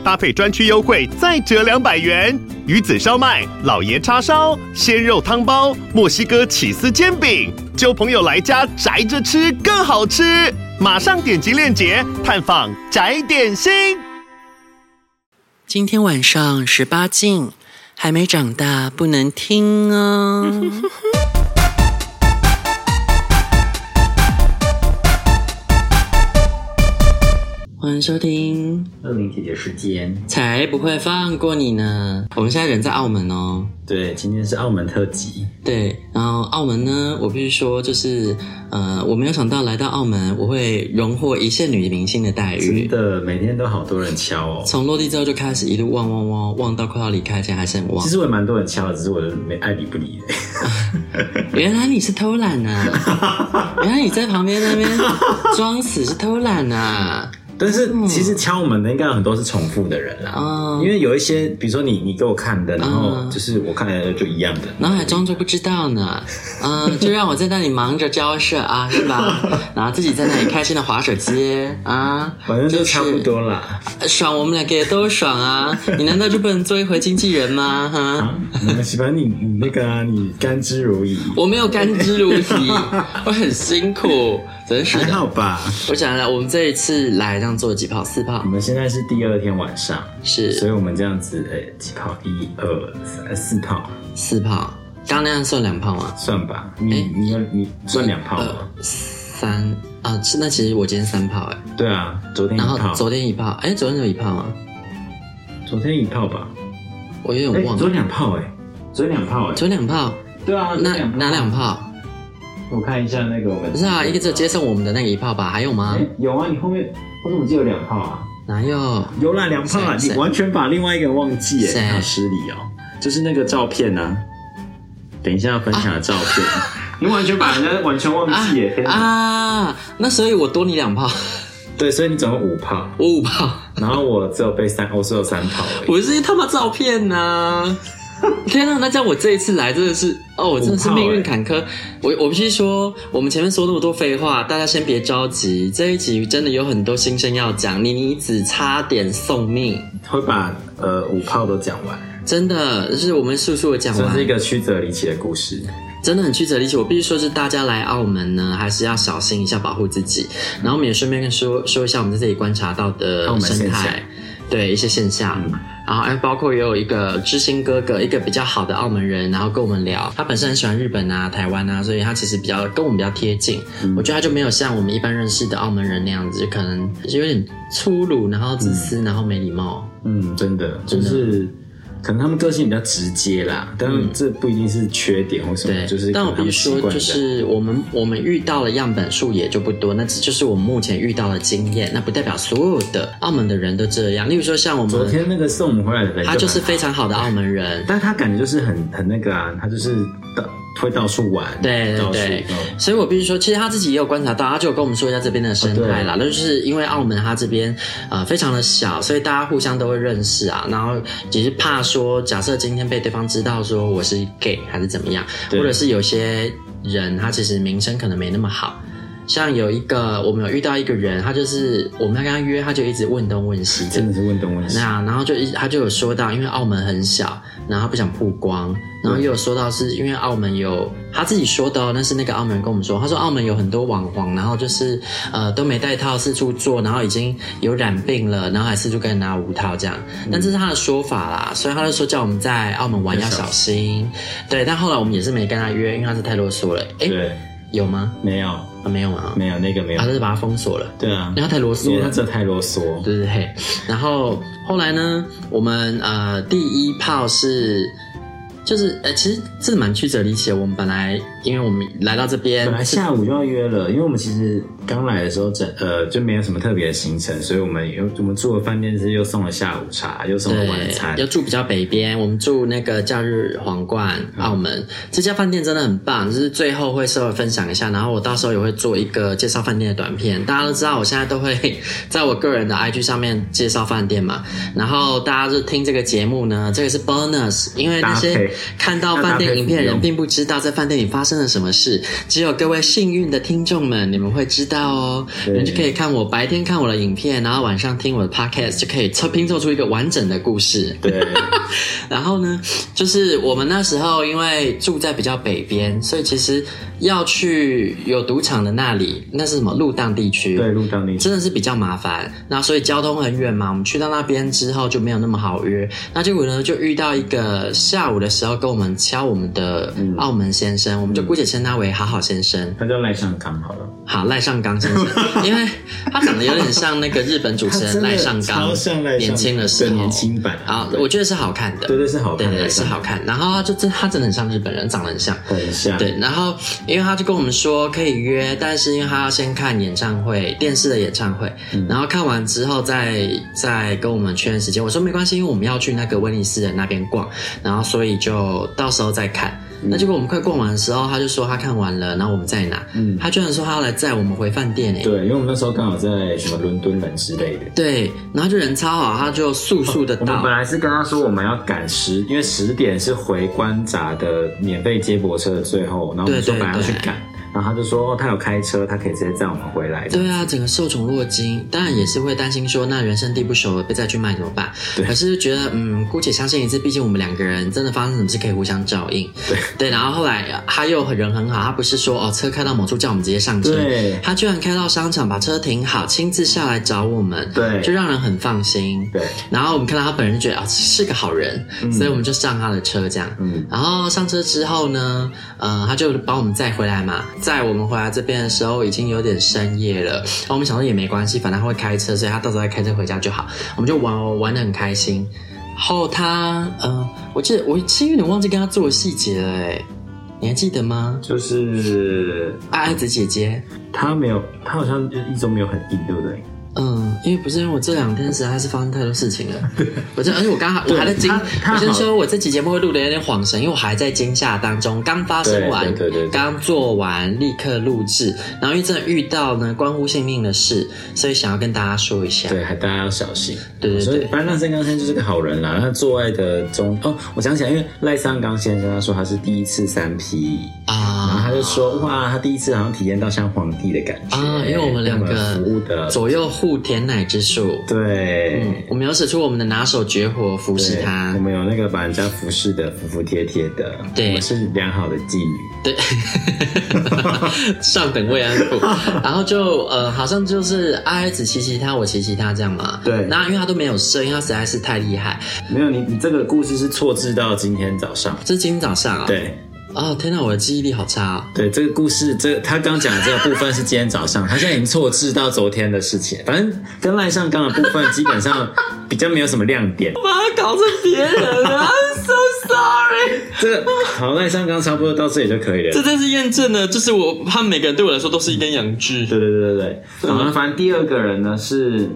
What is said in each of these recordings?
搭配专区优惠再折两百元。鱼子烧麦、老爷叉烧、鲜肉汤包、墨西哥起司煎饼，揪朋友来家宅着吃更好吃。马上点击链接探访宅点心。今天晚上十八禁，还没长大不能听哦。欢迎收听乐明姐姐时间，才不会放过你呢。我们现在人在澳门哦。对，今天是澳门特辑。对，然后澳门呢，我必须说，就是呃，我没有想到来到澳门，我会荣获一线女明星的待遇。真的，每天都好多人敲哦。从落地之后就开始一路望望望望到快要离开前还是很旺。其实我也蛮多人敲的，只是我没爱理不理的。原来你是偷懒啊！原来你在旁边那边装死是偷懒啊！但是其实敲门的应该有很多是重复的人啦，嗯、因为有一些，比如说你你给我看的，然后就是我看来的就一样的，然后还装作不知道呢，嗯，就让我在那里忙着交涉啊，是吧？然后自己在那里开心的划手机啊，反正就差不多啦，爽，我们两个也都爽啊，你难道就不能做一回经纪人吗？哈，没关系，反正你你那个啊，你甘之如饴，我没有甘之如饴，我很辛苦。真是还好吧？我想来，我们这一次来这样做几炮？四炮。我们现在是第二天晚上，是，所以我们这样子，哎、欸，几炮？一二三四炮，四炮。刚刚那样算两炮吗？算吧。你、欸、你你算两炮吗？三啊，是那其实我今天三炮哎。对啊，昨天一炮。然后昨天一炮，哎、欸，昨天有一炮吗？昨天一炮吧。我有点忘了。昨天两炮哎，昨天两炮哎，昨天两炮。对啊，哪哪两炮？我看一下那个我们，不是啊，一个只接送我们的那个一炮吧？还有吗？有啊，你后面我怎么记得有两炮啊？哪有？有啦，两炮啊！你完全把另外一个人忘记哎，好失礼哦。就是那个照片呢，等一下要分享的照片，你完全把人家完全忘记哎啊！那所以我多你两炮，对，所以你总共五炮，我五炮，然后我只有被三，我只有三炮。我是他妈照片呢。天呐，那在我这一次来真的是哦，我真的是命运坎坷。欸、我我必须说，我们前面说那么多废话，大家先别着急，这一集真的有很多新生要讲。妮妮子差点送命，会把呃五炮都讲完，真的就是我们速速的讲完。这是一个曲折离奇的故事，真的很曲折离奇。我必须说，是大家来澳门呢，还是要小心一下，保护自己。然后我们也顺便跟说说一下我们在这里观察到的生态。对一些现象，嗯、然后还包括也有一个知心哥哥，一个比较好的澳门人，然后跟我们聊，他本身很喜欢日本啊、台湾啊，所以他其实比较跟我们比较贴近。嗯、我觉得他就没有像我们一般认识的澳门人那样子，就可能就有点粗鲁，然后自私，嗯、然后没礼貌。嗯，真的，就是。可能他们个性比较直接啦，但这不一定是缺点或什么，嗯、就是。但我比如说，就是我们我们遇到的样本数也就不多，那这就是我们目前遇到的经验，那不代表所有的澳门的人都这样。例如说，像我们昨天那个送我们回来的人，他就是非常好的澳门人，但他感觉就是很很那个啊，他就是的。会到处玩，对对对，所以我必须说，其实他自己也有观察到，他就有跟我们说一下这边的生态啦。那就是因为澳门他这边呃非常的小，所以大家互相都会认识啊。然后只是怕说，假设今天被对方知道说我是 gay 还是怎么样，或者是有些人他其实名声可能没那么好。像有一个，我们有遇到一个人，他就是我们要跟他约，他就一直问东问西，真的是问东问西。那然后就一他就有说到，因为澳门很小，然后他不想曝光，然后又有说到是因为澳门有他自己说的哦，那是那个澳门人跟我们说，他说澳门有很多网红，然后就是呃都没带套四处做，然后已经有染病了，然后还四处跟人拿无套这样。但这是他的说法啦，所以他就说叫我们在澳门玩要小心。对，但后来我们也是没跟他约，因为他是太啰嗦了。哎，对，有吗？没有。啊，没有啊，没有那个没有，他就是把它封锁了。对啊，因为他太啰嗦了，因为他这太啰嗦。对对对，然后后来呢，我们呃第一炮是。就是呃，其实这蛮曲折离奇的。我们本来因为我们来到这边，本来下午就要约了，因为我们其实刚来的时候，整呃就没有什么特别的行程，所以我们又我们住的饭店是又送了下午茶，又送了晚餐，又住比较北边，我们住那个假日皇冠澳门，嗯、这家饭店真的很棒，就是最后会稍微分享一下，然后我到时候也会做一个介绍饭店的短片。大家都知道，我现在都会 在我个人的 IG 上面介绍饭店嘛，然后大家就听这个节目呢，这个是 bonus，因为那些。看到饭店影片的人并不知道在饭店里发生了什么事，只有各位幸运的听众们，你们会知道哦。你们就可以看我白天看我的影片，然后晚上听我的 podcast，就可以凑拼凑出一个完整的故事。对。然后呢，就是我们那时候因为住在比较北边，所以其实要去有赌场的那里，那是什么路荡地区？对，路荡地区真的是比较麻烦。那所以交通很远嘛，我们去到那边之后就没有那么好约。那结果呢，就遇到一个下午的时候。跟我们敲我们的澳门先生，嗯、我们就姑且称他为好好先生。他叫赖上刚好了。好，赖尚刚先生，因为他长得有点像那个日本主持人赖尚刚，超像赖，年轻的时候，年轻版。啊，我觉得是好看的，对对是好看，对对是好看。然后他就真，他真的很像日本人，长得很像，很像。对，然后因为他就跟我们说可以约，但是因为他要先看演唱会，电视的演唱会，嗯、然后看完之后再再跟我们确认时间。我说没关系，因为我们要去那个威尼斯人那边逛，然后所以就到时候再。看，那结果我们快逛完的时候，他就说他看完了，然后我们在哪？嗯，他居然说他要来载我们回饭店诶。对，因为我们那时候刚好在什么伦敦人之类的。对，然后就人超好，他就速速的到。哦，我们本来是跟他说我们要赶十，因为十点是回关闸的免费接驳车的最后，然后我们说本来要去赶。然后他就说，他有开车，他可以直接载我们回来。对啊，整个受宠若惊，当然也是会担心说，那人生地不熟，被再去卖怎么办？对。可是觉得，嗯，姑且相信一次，毕竟我们两个人真的发生什么事可以互相照应。对对。然后后来他又很人很好，他不是说哦车开到某处叫我们直接上车，对。他居然开到商场把车停好，亲自下来找我们，对，就让人很放心。对。然后我们看到他本人就觉得啊、哦、是个好人，嗯、所以我们就上他的车这样。嗯。然后上车之后呢，呃，他就把我们载回来嘛。在我们回来这边的时候，已经有点深夜了。然后我们想说也没关系，反正他会开车，所以他到时候再开车回家就好。我们就玩玩的很开心。后他，嗯、呃，我记得我其实有点忘记跟他做的细节了，哎，你还记得吗？就是爱爱子姐姐，她没有，她好像就一直都没有很硬，对不对？嗯，因为不是因为我这两天实在是发生太多事情了，我这而且我刚好我还在惊，我先说我这期节目会录的有点恍神，因为我还在惊吓当中，刚发生完，对对对，刚做完，立刻录制，然后因为真的遇到呢关乎性命的事，所以想要跟大家说一下，对，还大家要小心，对对对，所以反正赖尚刚先生就是个好人啦，他做爱的中哦，我想起来，因为赖尚刚先生他说他是第一次三 P 啊，然后他就说哇，他第一次好像体验到像皇帝的感觉啊，因为我们两个服务的左右。护甜奶之术，对、嗯，我们有使出我们的拿手绝活服侍他。我们有那个把人家服侍的服服帖帖的，对，我是良好的妓女，对，上等慰安妇。然后就呃，好像就是阿爱子骑骑他，我骑骑他这样嘛。对，那因为他都没有射，因为他实在是太厉害。没有你，你这个故事是错置到今天早上，这是今天早上啊？对。哦，天哪，我的记忆力好差啊！对，这个故事，这他刚讲的这个部分是今天早上，他现在已经错置到昨天的事情。反正跟赖上刚的部分基本上比较没有什么亮点。我把他搞成别人了，I'm so sorry。这个好，赖上刚差不多到这里就可以了。这真是验证了，就是我他们每个人对我来说都是一根阳具。对对对对对。然后反正第二个人呢是，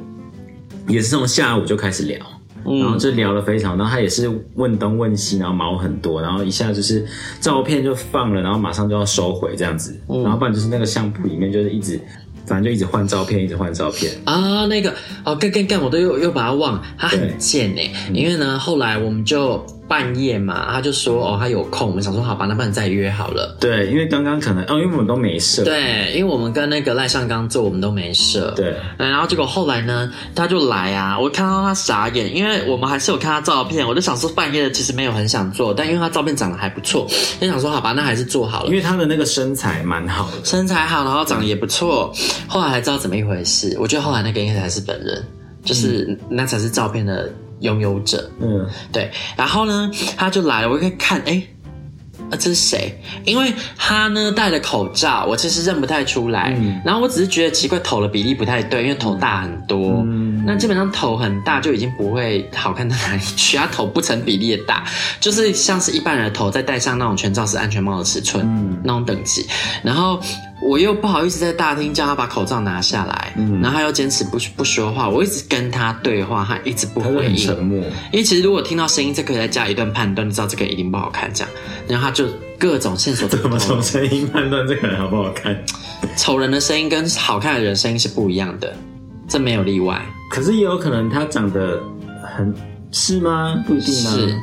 也是从下午就开始聊。然后就聊了非常，然后他也是问东问西，然后毛很多，然后一下就是照片就放了，然后马上就要收回这样子，然后不然就是那个相簿里面就是一直，反正就一直换照片，一直换照片。啊，那个哦，干干干，我都又又把他忘了，他很贱哎，因为呢后来我们就。半夜嘛，他就说哦，他有空，我们想说好吧，那不然再约好了。对，因为刚刚可能哦，因为我们都没事。对，因为我们跟那个赖尚刚做，我们都没事。对，然后结果后来呢，他就来啊，我看到他傻眼，因为我们还是有看他照片，我就想说半夜的其实没有很想做，但因为他照片长得还不错，就想说好吧，那还是做好了。因为他的那个身材蛮好的，身材好，然后长得也不错，后来才知道怎么一回事。我觉得后来那个应该才是本人，就是那才是照片的。拥有者，嗯，对，然后呢，他就来了，我一看，哎，啊，这是谁？因为他呢戴了口罩，我其实认不太出来。嗯、然后我只是觉得奇怪，头的比例不太对，因为头大很多。嗯、那基本上头很大就已经不会好看到哪里去，他头不成比例的大，就是像是一般人的头再戴上那种全罩式安全帽的尺寸、嗯、那种等级。然后我又不好意思在大厅叫他把口罩拿下来，嗯、然后他又坚持不不说话。我一直跟他对话，他一直不回应，沉默。因为其实如果听到声音，这可以再加一段判断，就知道这个一定不好看。这样，然后他就各种线索。怎么从声音判断这个人好不好看？丑人的声音跟好看的人声音是不一样的，这没有例外。可是也有可能他长得很，是吗？不一定啊。是，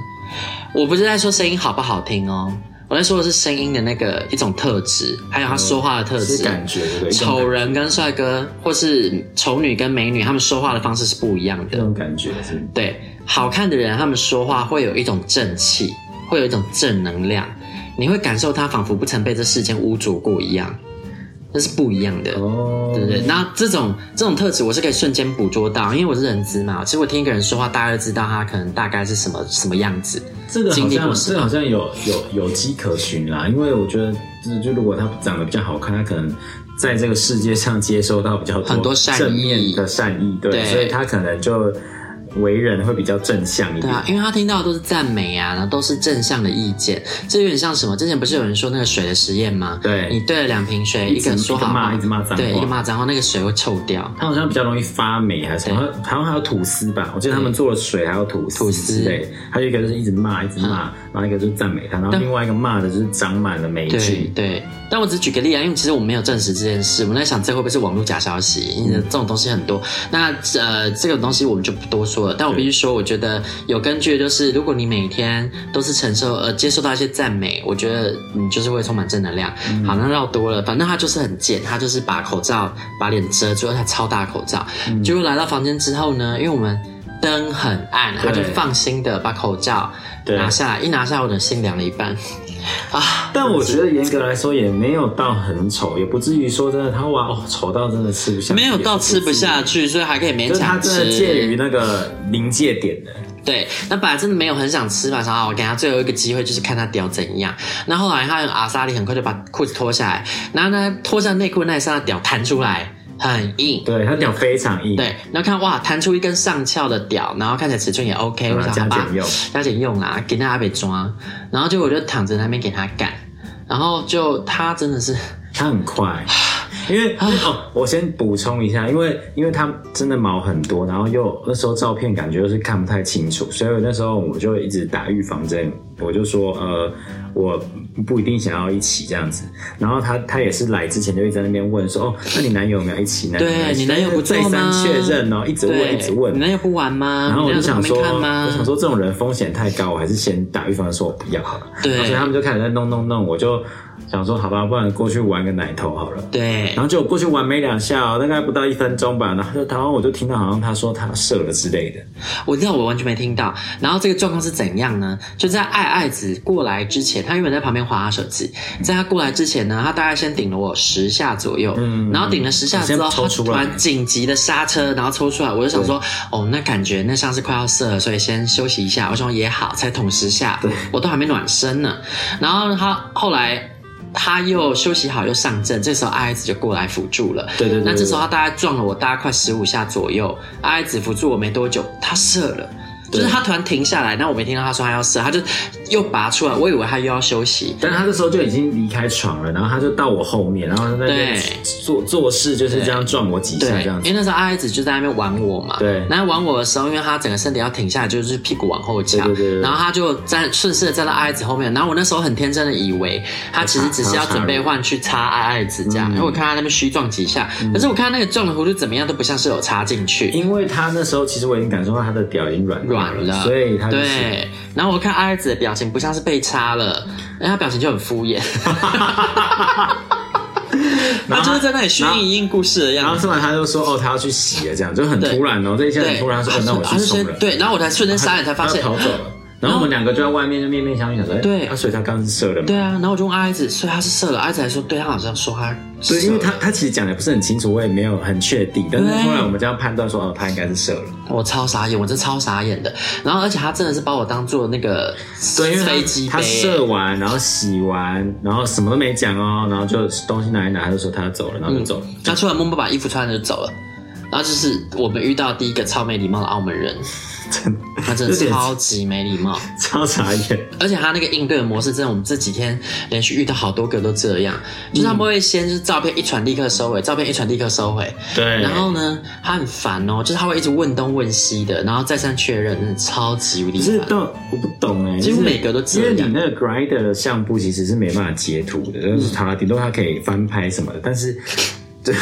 我不是在说声音好不好听哦。我在说的是声音的那个一种特质，还有他说话的特质。感觉。丑人跟帅哥，或是丑女跟美女，他们说话的方式是不一样的。这种感觉是。对，好看的人，他们说话会有一种正气，会有一种正能量，你会感受他仿佛不曾被这世间污浊过一样。这是不一样的哦，对不对？那这种这种特质，我是可以瞬间捕捉到，因为我是人资嘛。其实我听一个人说话，大概就知道他可能大概是什么什么样子。这个好像这个好像有有有迹可循啦，因为我觉得，就就如果他长得比较好看，他可能在这个世界上接收到比较多很多正面的善意，对，对所以他可能就。为人会比较正向一点，对啊，因为他听到的都是赞美啊，然后都是正向的意见，这有点像什么？之前不是有人说那个水的实验吗？对，你兑了两瓶水，一个说好骂，一直骂脏话，对，一个骂脏话，那个水会臭掉。它好像比较容易发霉还是什么？好像还有吐司吧？我记得他们做了水还有吐司，吐司对，还有一个就是一直骂，一直骂，然后一个就是赞美他，然后另外一个骂的就是长满了霉菌。对，但我只举个例啊，因为其实我们没有证实这件事，我们在想这会不会是网络假消息？因为这种东西很多，那呃，这个东西我们就不多说了。但我必须说。我觉得有根据的就是，如果你每天都是承受呃接受到一些赞美，我觉得你就是会充满正能量。嗯、好，那绕多了，反正他就是很贱，他就是把口罩把脸遮住，他超大口罩。嗯、结果来到房间之后呢，因为我们灯很暗，他就放心的把口罩拿下来，一拿下来我的心凉了一半。啊！但我觉得严格来说也没有到很丑，也不至于说真的他哇哦丑到真的吃不下，没有到吃不下去，所以还可以勉强吃。他真的介于那个临界点的。对，那本来真的没有很想吃嘛，想好我给他最后一个机会，就是看他屌怎样。那后来他用阿萨里很快就把裤子脱下来，然后呢脱下内裤那一刹那屌弹出来。很硬，对，它屌非常硬，对，然后看哇，弹出一根上翘的屌，然后看起来尺寸也 OK，我想加紧用，加紧用啦，给那阿北抓，然后就我就躺着那边给他干，然后就他真的是，他很快，因为哦，我先补充一下，因为因为他真的毛很多，然后又那时候照片感觉又是看不太清楚，所以那时候我就一直打预防针，我就说呃。我不一定想要一起这样子，然后他他也是来之前就一直在那边问说，哦，那你男友有没有一起呢？对，你男友不再三确认哦，一直问一直问，你男友不玩吗？然后我就想说，我想说这种人风险太高，我还是先打预防针说我不要好了。对，所以他们就开始在弄弄弄，我就。想说好吧，不然过去玩个奶头好了。对，然后就过去玩没两下哦，大概不到一分钟吧，然后就然后我就听到好像他说他射了之类的。我知道我完全没听到。然后这个状况是怎样呢？就在爱爱子过来之前，他原本在旁边划他手机，在他过来之前呢，他大概先顶了我十下左右，嗯，然后顶了十下之后，他突然紧急的刹车，然后抽出来，我就想说，哦，那感觉那像是快要射了，所以先休息一下。我说也好，才捅十下，对，我都还没暖身呢。然后他后来。他又休息好，又上阵，这时候阿爱子就过来辅助了。对对对，对。那这时候他大概撞了我大概快十五下左右，阿爱子辅助我没多久，他射了。就是他突然停下来，那我没听到他说他要射，他就又拔出来，我以为他又要休息，但他这时候就已经离开床了，然后他就到我后面，然后在那边做做事，就是这样撞我几下这样子。因为那时候阿姨子就在那边玩我嘛，对，然后玩我的时候，因为他整个身体要停下来，就是屁股往后翘，对对对，然后他就站顺势的站到阿姨子后面，然后我那时候很天真的以为他其实只是要准备换去插阿姨子这样，因为我看他那边虚撞几下，可是我看他那个撞的弧度怎么样都不像是有插进去，因为他那时候其实我已经感受到他的屌已经软软了，所以他。对，然后我看阿爱子的表情不像是被插了，然后他表情就很敷衍，然后就是在那里虚应应故事的样子。然后吃完他就说：“哦，他要去洗了。”这样就很突然哦，这一切很突然。说：“那我去冲了。”对，然后我才瞬间傻眼，才发现逃走了。然后我们两个就在外面就面面相觑，说：“对，他所以他刚刚是射了嘛？”对啊，然后我就问阿子，所以他是射了。阿子还说：“对，他好像说他对，因为他他其实讲的不是很清楚，我也没有很确定。但是后来我们这样判断说，哦，他应该是射了。我超傻眼，我真超傻眼的。然后而且他真的是把我当做那个对，因为飞机杯，他射完，然后洗完，然后什么都没讲哦，然后就东西拿一拿，他就说他要走了，然后就走了。他出来默默把衣服穿了就走了。然后就是我们遇到第一个超没礼貌的澳门人。真，他真的超级没礼貌，超傻眼。而且他那个应对的模式，真的，我们这几天连续遇到好多个都这样。就是他们会先就是照片一传立刻收回，照片一传立刻收回。对。然后呢，他很烦哦，就是他会一直问东问西的，然后再三确认，真的超级无敌烦。是都我不懂哎，几乎每个都这样。因为你那个 Grindr 的相簿其实是没办法截图的，就是他顶多他可以翻拍什么的，但是。对，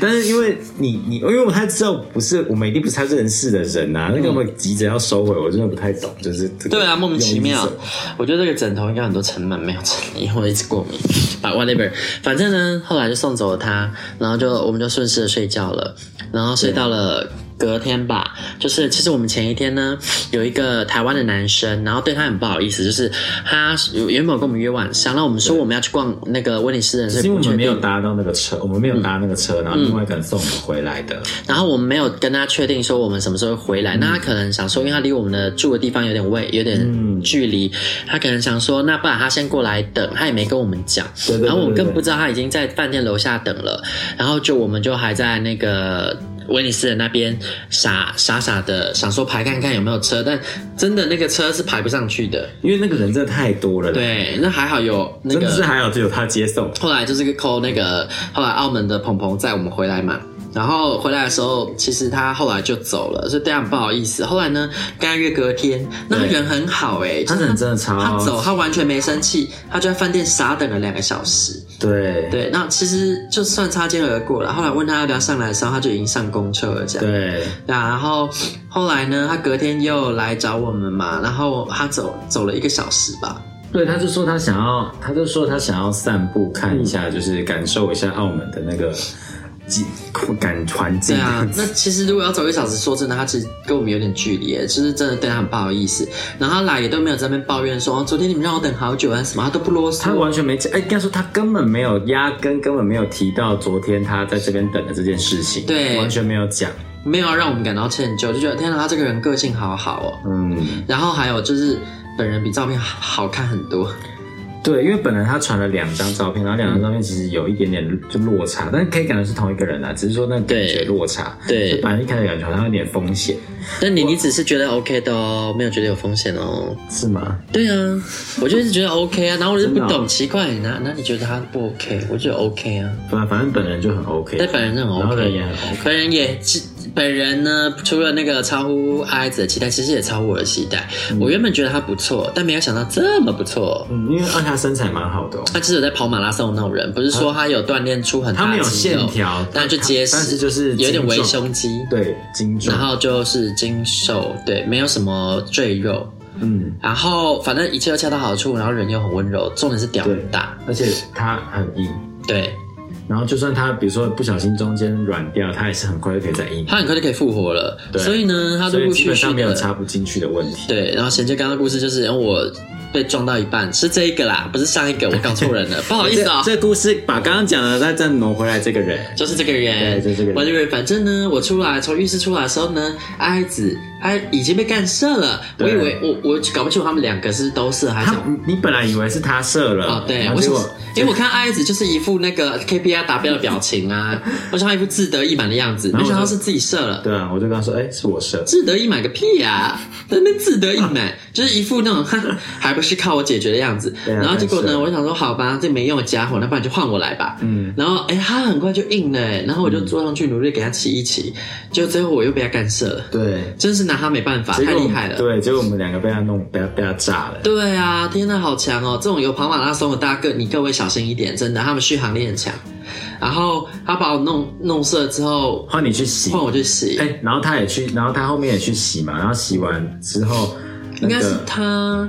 但是因为你你因为我不太知道，不是我们一定不是他认识的人呐、啊，那个会急着要收回，我真的不太懂，就是对啊，莫名其妙。我觉得这个枕头应该很多尘螨没有尘，因为我一直过敏。But whatever，反正呢，后来就送走了他，然后就我们就顺势的睡觉了，然后睡到了。隔天吧，就是其实我们前一天呢，有一个台湾的男生，然后对他很不好意思，就是他原本跟我们约晚上，然后我们说我们要去逛那个威尼斯人，是因为我们没有搭到那个车，我们没有搭那个车，然后另外一个人送我们回来的。然后我们没有跟他确定说我们什么时候回来，那他可能想说，因为他离我们的住的地方有点位，有点距离，他可能想说，那不然他先过来等，他也没跟我们讲，然后我们更不知道他已经在饭店楼下等了，然后就我们就还在那个。威尼斯人那边傻傻傻的想说排看看有没有车，但真的那个车是排不上去的，因为那个人真的太多了。对，那还好有那个，真的是还好只有他接送。后来就是个 call 那个，后来澳门的鹏鹏载我们回来嘛。然后回来的时候，其实他后来就走了，所以这样不好意思。后来呢，跟他约隔天，那个人很好哎，他人真的超好。他走，他完全没生气，他就在饭店傻等了两个小时。对对，那其实就算擦肩而过了。后来问他要不要上来的时候，他就已经上公车了，这样。对，然后后来呢，他隔天又来找我们嘛，然后他走走了一个小时吧。对，他就说他想要，他就说他想要散步看一下，就是感受一下澳门的那个。感环境对啊，那其实如果要走一小时，说真的，他其实跟我们有点距离，就是真的对他很不好意思。然后他来也都没有在那边抱怨说，哦，昨天你们让我等好久啊什么，他都不啰嗦。他完全没讲，哎，应该说他根本没有压根根本没有提到昨天他在这边等的这件事情，对，完全没有讲，没有让我们感到歉疚，就觉得天哪，他这个人个性好好哦。嗯，然后还有就是本人比照片好看很多。对，因为本来他传了两张照片，然后两张照片其实有一点点就落差，但是可以感觉是同一个人啊，只是说那感觉落差。对，就本来一开始感觉好像有点风险。但你你只是觉得 OK 的哦，没有觉得有风险哦，是吗？对啊，我就是觉得 OK 啊，然后我就不懂，奇怪，那那你觉得他不 OK？我觉得 OK 啊，反反正本人就很 OK，但本人就很 OK，本人也很 OK，本人也本人呢，除了那个超乎阿爱子的期待，其实也超乎我的期待。嗯、我原本觉得他不错，但没有想到这么不错。嗯，因为按他身材蛮好的、哦。他其实有在跑马拉松那种人，不是说他有锻炼出很大的肌肉，他没有线条，但就结实，但是就是有点微胸肌，对，精壮。然后就是精瘦，对，没有什么赘肉。嗯，然后反正一切都恰到好处，然后人又很温柔，重点是屌很大，而且他很硬。对。然后就算它比如说不小心中间软掉，它也是很快就可以再硬，它很快就可以复活了。对，所以呢，它陆陆续续基本上没有插不进去的问题。对，然后衔接刚刚的故事就是，然后我被撞到一半，是这一个啦，不是上一个，我搞错人了，不好意思啊、哦。这个故事把刚刚讲的再再挪回来，这个人就是这个人，对，就这个人。我以为反正呢，我出来从浴室出来的时候呢，爱子。他已经被干射了，我以为我我搞不清楚他们两个是都射还是你本来以为是他射了哦，对，为什么？因为我看爱子就是一副那个 KPI 达标的表情啊，我想他一副自得意满的样子，没想到是自己射了。对啊，我就跟他说，哎，是我射。自得意满个屁呀！那边自得意满就是一副那种还不 是靠我解决的样子。然后结果呢，我想说好吧，这没用的家伙，那不然就换我来吧。嗯，然后哎，他很快就硬了，然后我就坐上去努力给他骑一骑，结果最后我又被他干射了。对，真是。拿他没办法，太厉害了。对，结果我们两个被他弄，被他被他炸了。对啊，天呐，好强哦！这种有跑马拉松的，大家各你各位小心一点，真的，他们续航力很强。然后他把我弄弄射之后，换你去洗，换我去洗。哎，然后他也去，然后他后面也去洗嘛。然后洗完之后，应该是他。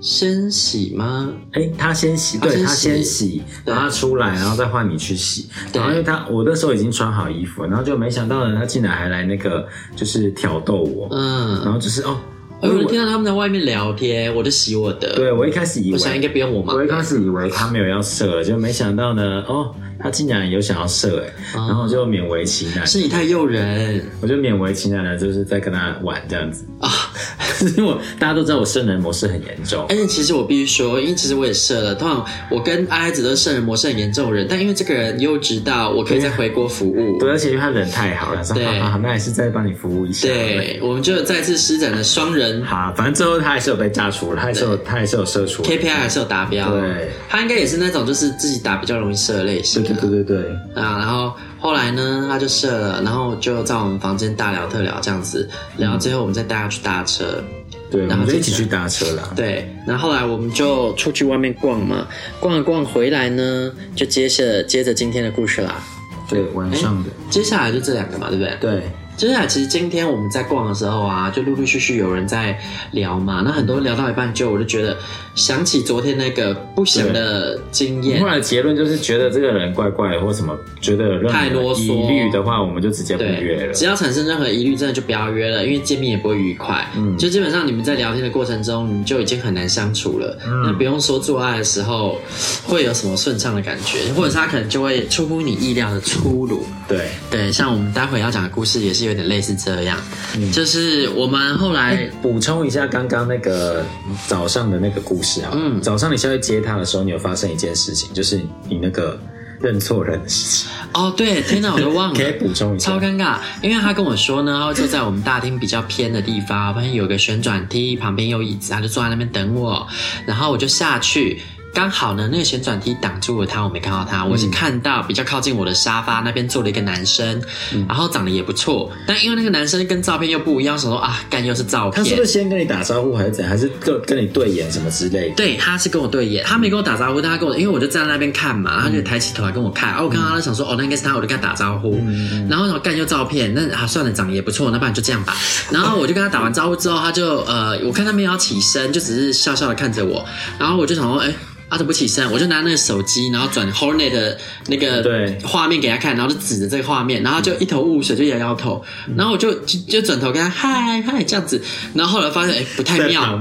先洗吗？哎、欸，他先洗，对，他先洗，然后他出来，然后再换你去洗。然后因为他我那时候已经穿好衣服，然后就没想到呢，他竟然还来那个就是挑逗我，嗯，然后就是哦，有人听到他们在外面聊天，我就洗我的。对，我一开始以为，我想应该不用我嘛。我一开始以为他没有要射了，就没想到呢，哦。他竟然有想要射哎，然后就勉为其难。是你太诱人，我就勉为其难的，就是在跟他玩这样子啊。因为大家都知道我圣人模式很严重，而且其实我必须说，因为其实我也射了。通常我跟阿爱子都是圣人模式很严重的人，但因为这个人又知道我可以再回国服务，对，而且因为他人太好了，对，那还是再帮你服务一下。对，我们就再次施展了双人。好，反正最后他还是有被炸出了，他还是有他还是有射出，KPI 还是有达标。对，他应该也是那种就是自己打比较容易射的类型。对对对对对。啊，然后后来呢，他就射了，然后就在我们房间大聊特聊这样子，聊到最后我们再带他去搭车，对，然后就一起去搭车啦。对，然后后来我们就出去外面逛嘛，逛了逛回来呢，就接着接着今天的故事啦。对，晚上的，接下来就这两个嘛，对不对？对。接下来，其实今天我们在逛的时候啊，就陆陆续续有人在聊嘛。那很多人聊到一半，就我就觉得想起昨天那个不祥的经验。后来结论就是觉得这个人怪怪的，或什么觉得有任何疑虑的话，我们就直接不约了。只要产生任何疑虑，真的就不要约了，因为见面也不会愉快。嗯，就基本上你们在聊天的过程中，你就已经很难相处了。嗯，那不用说做爱的时候会有什么顺畅的感觉，或者是他可能就会出乎你意料的粗鲁。对对，像我们待会要讲的故事也是有点类似这样，嗯、就是我们后来补充一下刚刚那个早上的那个故事啊。嗯，早上你下去接他的时候，你有发生一件事情，就是你那个认错人的事情。哦，对，天哪，我都忘了，可以补充一下。超尴尬，因为他跟我说呢，就在我们大厅比较偏的地方，发现有个旋转梯，旁边有椅子，他就坐在那边等我，然后我就下去。刚好呢，那个旋转梯挡住了他，我没看到他。我是看到比较靠近我的沙发那边坐了一个男生，嗯、然后长得也不错。但因为那个男生跟照片又不一样，想说啊，干又是照片。他是不是先跟你打招呼，还是怎样？还是跟跟你对眼什么之类的？对，他是跟我对眼，他没跟我打招呼，但他跟我，因为我就站在那边看嘛，他就抬起头来跟我看。哦、我刚刚想说，哦，那应该是他，我就跟他打招呼。嗯、然后我干又照片，那啊算了，长得也不错，那不然就这样吧。然后我就跟他打完招呼之后，他就呃，我看他没有要起身，就只是笑笑的看着我。然后我就想说，哎。他怎么不起身？我就拿那个手机，然后转 Hornet 的那个画面给他看，然后就指着这个画面，然后就一头雾水，就摇摇头，然后我就就就转头跟他嗨嗨这样子，然后后来发现哎不太妙，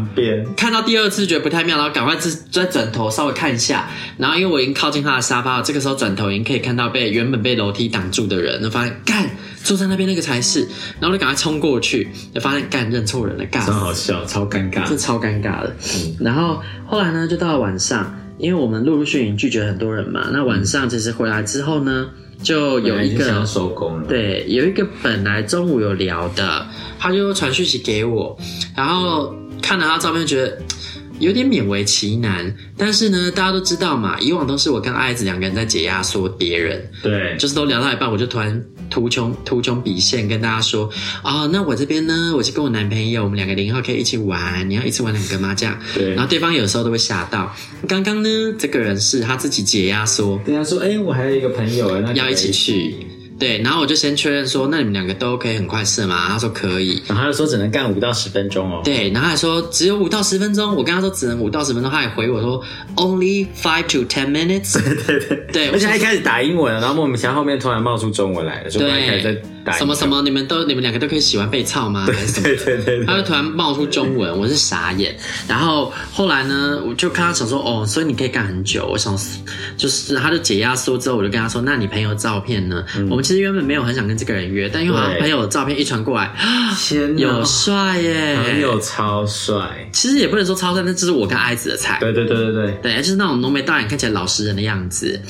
看到第二次觉得不太妙，然后赶快再再转头稍微看一下，然后因为我已经靠近他的沙发了，这个时候转头已经可以看到被原本被楼梯挡住的人，就发现干坐在那边那个才是，然后就赶快冲过去，就发现干认错人了，干超好笑，超尴尬，这超尴尬的，嗯，然后后来呢就到了晚上。因为我们陆陆续续拒绝很多人嘛，那晚上其实回来之后呢，就有一个要收工了。对，有一个本来中午有聊的，他就传讯息给我，然后看了他照片，觉得有点勉为其难。但是呢，大家都知道嘛，以往都是我跟爱子两个人在解压缩别人，对，就是都聊到一半，我就突然。图穷图穷匕现，跟大家说啊、哦，那我这边呢，我是跟我男朋友，我们两个零号可以一起玩，你要一次玩两个吗？这样，对。然后对方有时候都会吓到。刚刚呢，这个人是他自己解压缩，对他说，哎、欸，我还有一个朋友，那要一起去。对，然后我就先确认说，那你们两个都可以很快射吗？他说可以，然后他就说只能干五到十分钟哦。对，然后还说只有五到十分钟。我跟他说只能五到十分钟，他也回我说 only five to ten minutes。对对对对，而且他一开始打英文，然后莫名其妙后面突然冒出中文来了，就开始在打什么什么，你们都你们两个都可以喜欢被操吗？还是什么？对对对对，他就突然冒出中文，我是傻眼。然后后来呢，我就看他想说哦，所以你可以干很久。我想就是他就解压缩之后，我就跟他说，那你朋友照片呢？嗯、我们其实原本没有很想。跟这个人约，但因为好像朋友的照片一传过来，天哪，有帅耶，朋友超帅。其实也不能说超帅，但这是我跟爱子的菜。对对对对对，对，就是那种浓眉大眼，看起来老实人的样子。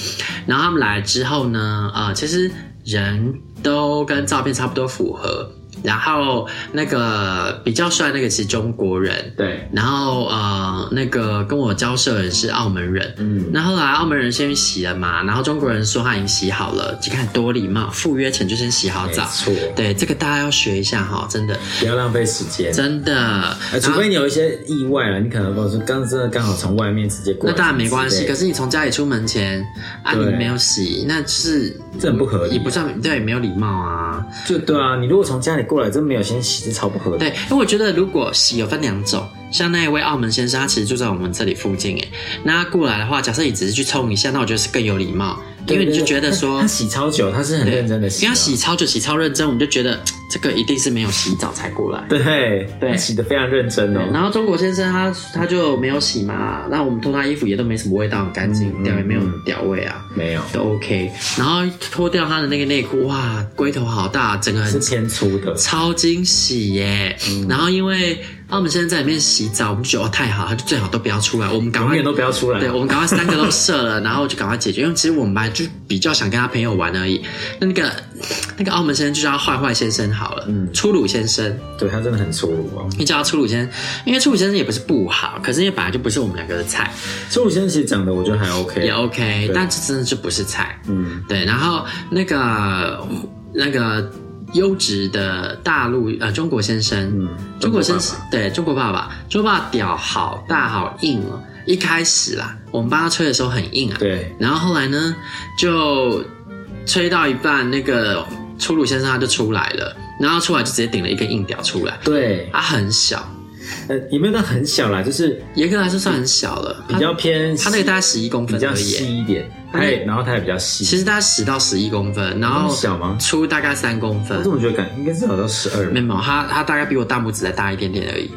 然后他们来之后呢，呃，其实人都跟照片差不多符合。然后那个比较帅那个是中国人，对。然后呃，那个跟我交涉的人是澳门人，嗯。那后来澳门人先洗了嘛，然后中国人说他已经洗好了，你看多礼貌，赴约前就先洗好澡，没错。对，这个大家要学一下哈，真的。不要浪费时间，真的。除非你有一些意外了，你可能说刚真的刚好从外面直接过来，那当然没关系。可是你从家里出门前啊，你没有洗，那是这很不合理，也不算对，没有礼貌啊。就对啊，你如果从家里过来，真没有先洗，是超不合理。对，因为我觉得如果洗有分两种，像那一位澳门先生，他其实住在我们这里附近，哎，那他过来的话，假设你只是去冲一下，那我觉得是更有礼貌。因为你就觉得说他洗超久，他是很认真的洗，因为他洗超久，洗超认真，我们就觉得 这个一定是没有洗澡才过来。对对，洗的非常认真哦。然后中国先生他他就没有洗嘛，那我们脱他衣服也都没什么味道，很干净，屌也没有屌味啊，没有都 OK。然后脱掉他的那个内裤，哇，龟头好大，整个很是偏粗的，超惊喜耶。然后因为。澳门先生在里面洗澡，我们就觉得哦太好，他就最好都不要出来，我们赶快都不要出来。对，我们赶快三个都射了，然后就赶快解决。因为其实我们班就比较想跟他朋友玩而已。那那个那个澳门先生就叫他坏坏先生好了，嗯，粗鲁先生。对，他真的很粗鲁哦。你叫他粗鲁先生，因为粗鲁先生也不是不好，可是因为本来就不是我们两个的菜。粗鲁先生其实长得我觉得还 OK，也 OK，对但这真的就不是菜。嗯，对。然后那个那个。优质的大陆呃中国先生，嗯、中国先生对中国爸爸，中国爸爸屌好大好硬哦！一开始啦，我们帮他吹的时候很硬啊，对。然后后来呢，就吹到一半，那个粗鲁先生他就出来了，然后出来就直接顶了一根硬屌出来，对，他很小。呃，也没有到很小啦，就是严格来说算很小了，比较偏。它那个大概十一公分，比较细一点。它也，然后它也比较细。其实大概十到十一公分，然后小吗？粗大概三公分。我怎么觉得感应该是有到十二？没有，它它大概比我大拇指再大一点点而已。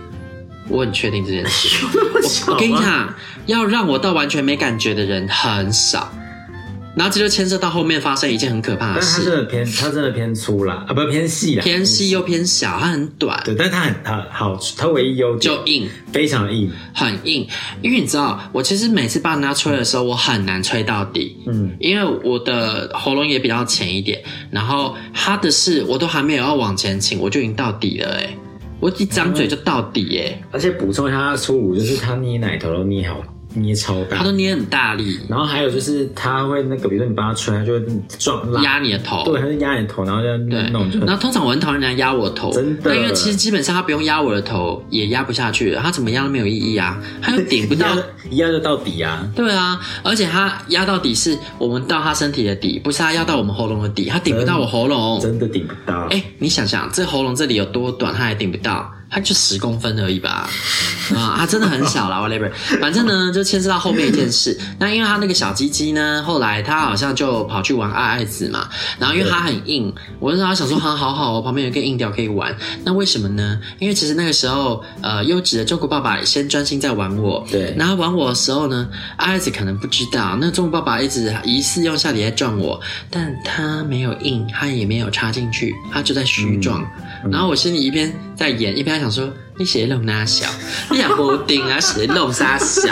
我很确定这件事。我跟你讲，要让我到完全没感觉的人很少。然后这就牵涉到后面发生一件很可怕的事。但它真的偏，它真的偏粗啦，啊，不是偏细啦，偏细又偏小，它很短。对，但是它很它好，它唯一优点就硬，非常硬，很硬。因为你知道，我其实每次帮人家吹的时候，我很难吹到底，嗯，因为我的喉咙也比较浅一点。然后它的是，我都还没有要往前倾，我就已经到底了，哎，我一张嘴就到底，哎。而且补充一下，他的粗鲁就是他捏奶头都捏好。捏超大，他都捏很大力，然后还有就是他会那个，比如说你帮他吹，他就会撞压你的头，对，他就压你的头，然后就弄。然后通常我很讨厌人家压我头，真的。但因为其实基本上他不用压我的头也压不下去，他怎么压都没有意义啊，他又顶不到，一压就到底啊。对啊，而且他压到底是我们到他身体的底，不是他压到我们喉咙的底，他顶不到我喉咙，真的顶不到。哎，你想想，这喉咙这里有多短，他还顶不到。他就十公分而已吧，啊，它真的很小啦 whatever。反正呢，就牵涉到后面一件事。那因为他那个小鸡鸡呢，后来他好像就跑去玩爱爱子嘛。然后因为它很硬，我那时候想说，哈，好好哦，旁边有一个硬屌可以玩。那为什么呢？因为其实那个时候，呃，优质的中国爸爸先专心在玩我。对。然后玩我的时候呢，爱爱子可能不知道，那中国爸爸一直疑似用下体在撞我，但他没有硬，他也没有插进去，他就在虚撞。嗯、然后我心里一边在演，一边想说。你写弄哪小？你想不定啊，写弄啥小？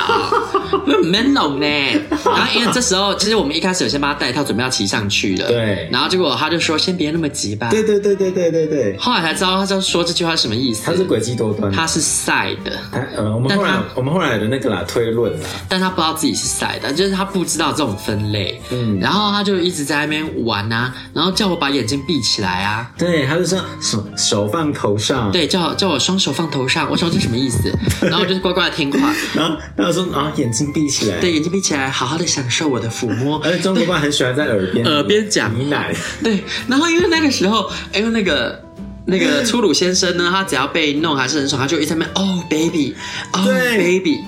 不能弄呢。然后因为这时候，其实我们一开始有先帮他戴套，准备要骑上去了。对。然后结果他就说：“先别那么急吧。”对对对对对对对。后来才知道，他就说这句话是什么意思？他是诡计多端。他是赛的。呃，我们后来我们后来的那个啦推论啦，但他不知道自己是赛的，就是他不知道这种分类。嗯。然后他就一直在那边玩啊，然后叫我把眼睛闭起来啊。对，他就说手手放头上。对，叫叫我双手放。头上，我说这什么意思？然后我就是乖乖的听话。然后，然后说啊，眼睛闭起来，对，眼睛闭起来，好好的享受我的抚摸。而且中国爸很喜欢在耳边 耳边讲呢喃。对，然后因为那个时候，因为那个那个粗鲁先生呢，他只要被弄还是很爽，他就一直在那边哦，baby，哦，baby。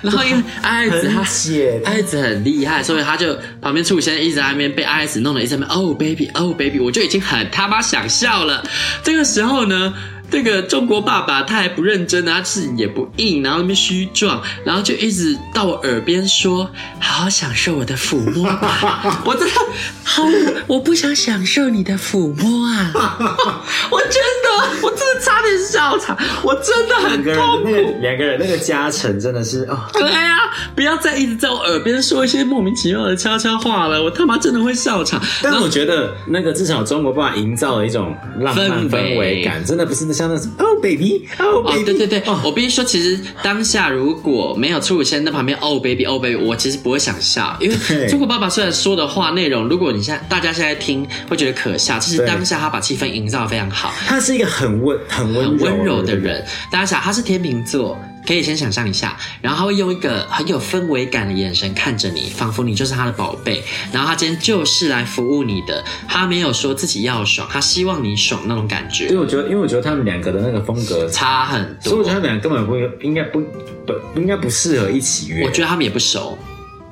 然后因为爱爱子他爱爱子很厉害，所以他就旁边粗鲁先生一直在那边被爱爱子弄了一直在那边哦，baby，哦，baby，我就已经很他妈想笑了。这个时候呢。这个中国爸爸他还不认真，他是也不硬，然后那边虚壮，然后就一直到我耳边说：“好好享受我的抚摸吧。”我真的好，我不想享受你的抚摸啊！我真的，我真的差点笑场，我真的很痛苦。两个人那个加成真的是哦，对啊，不要再一直在我耳边说一些莫名其妙的悄悄话了，我他妈真的会笑场。但我觉得那个至少中国爸爸营造了一种浪漫氛围感，真的不是那。像那种哦，baby，哦，baby，对对对，我必须说，其实当下如果没有初五先在旁边，哦，baby，哦，baby，我其实不会想笑，因为中国爸爸虽然说的话内容，如果你现在大家现在听会觉得可笑，其实当下他把气氛营造得非常好。他是一个很温、很温、温柔的人。大家想，他是天秤座。可以先想象一下，然后他会用一个很有氛围感的眼神看着你，仿佛你就是他的宝贝。然后他今天就是来服务你的，他没有说自己要爽，他希望你爽那种感觉。因为我觉得，因为我觉得他们两个的那个风格差很多，所以我觉得他们俩根本不应该不不不应该不适合一起约。我觉得他们也不熟。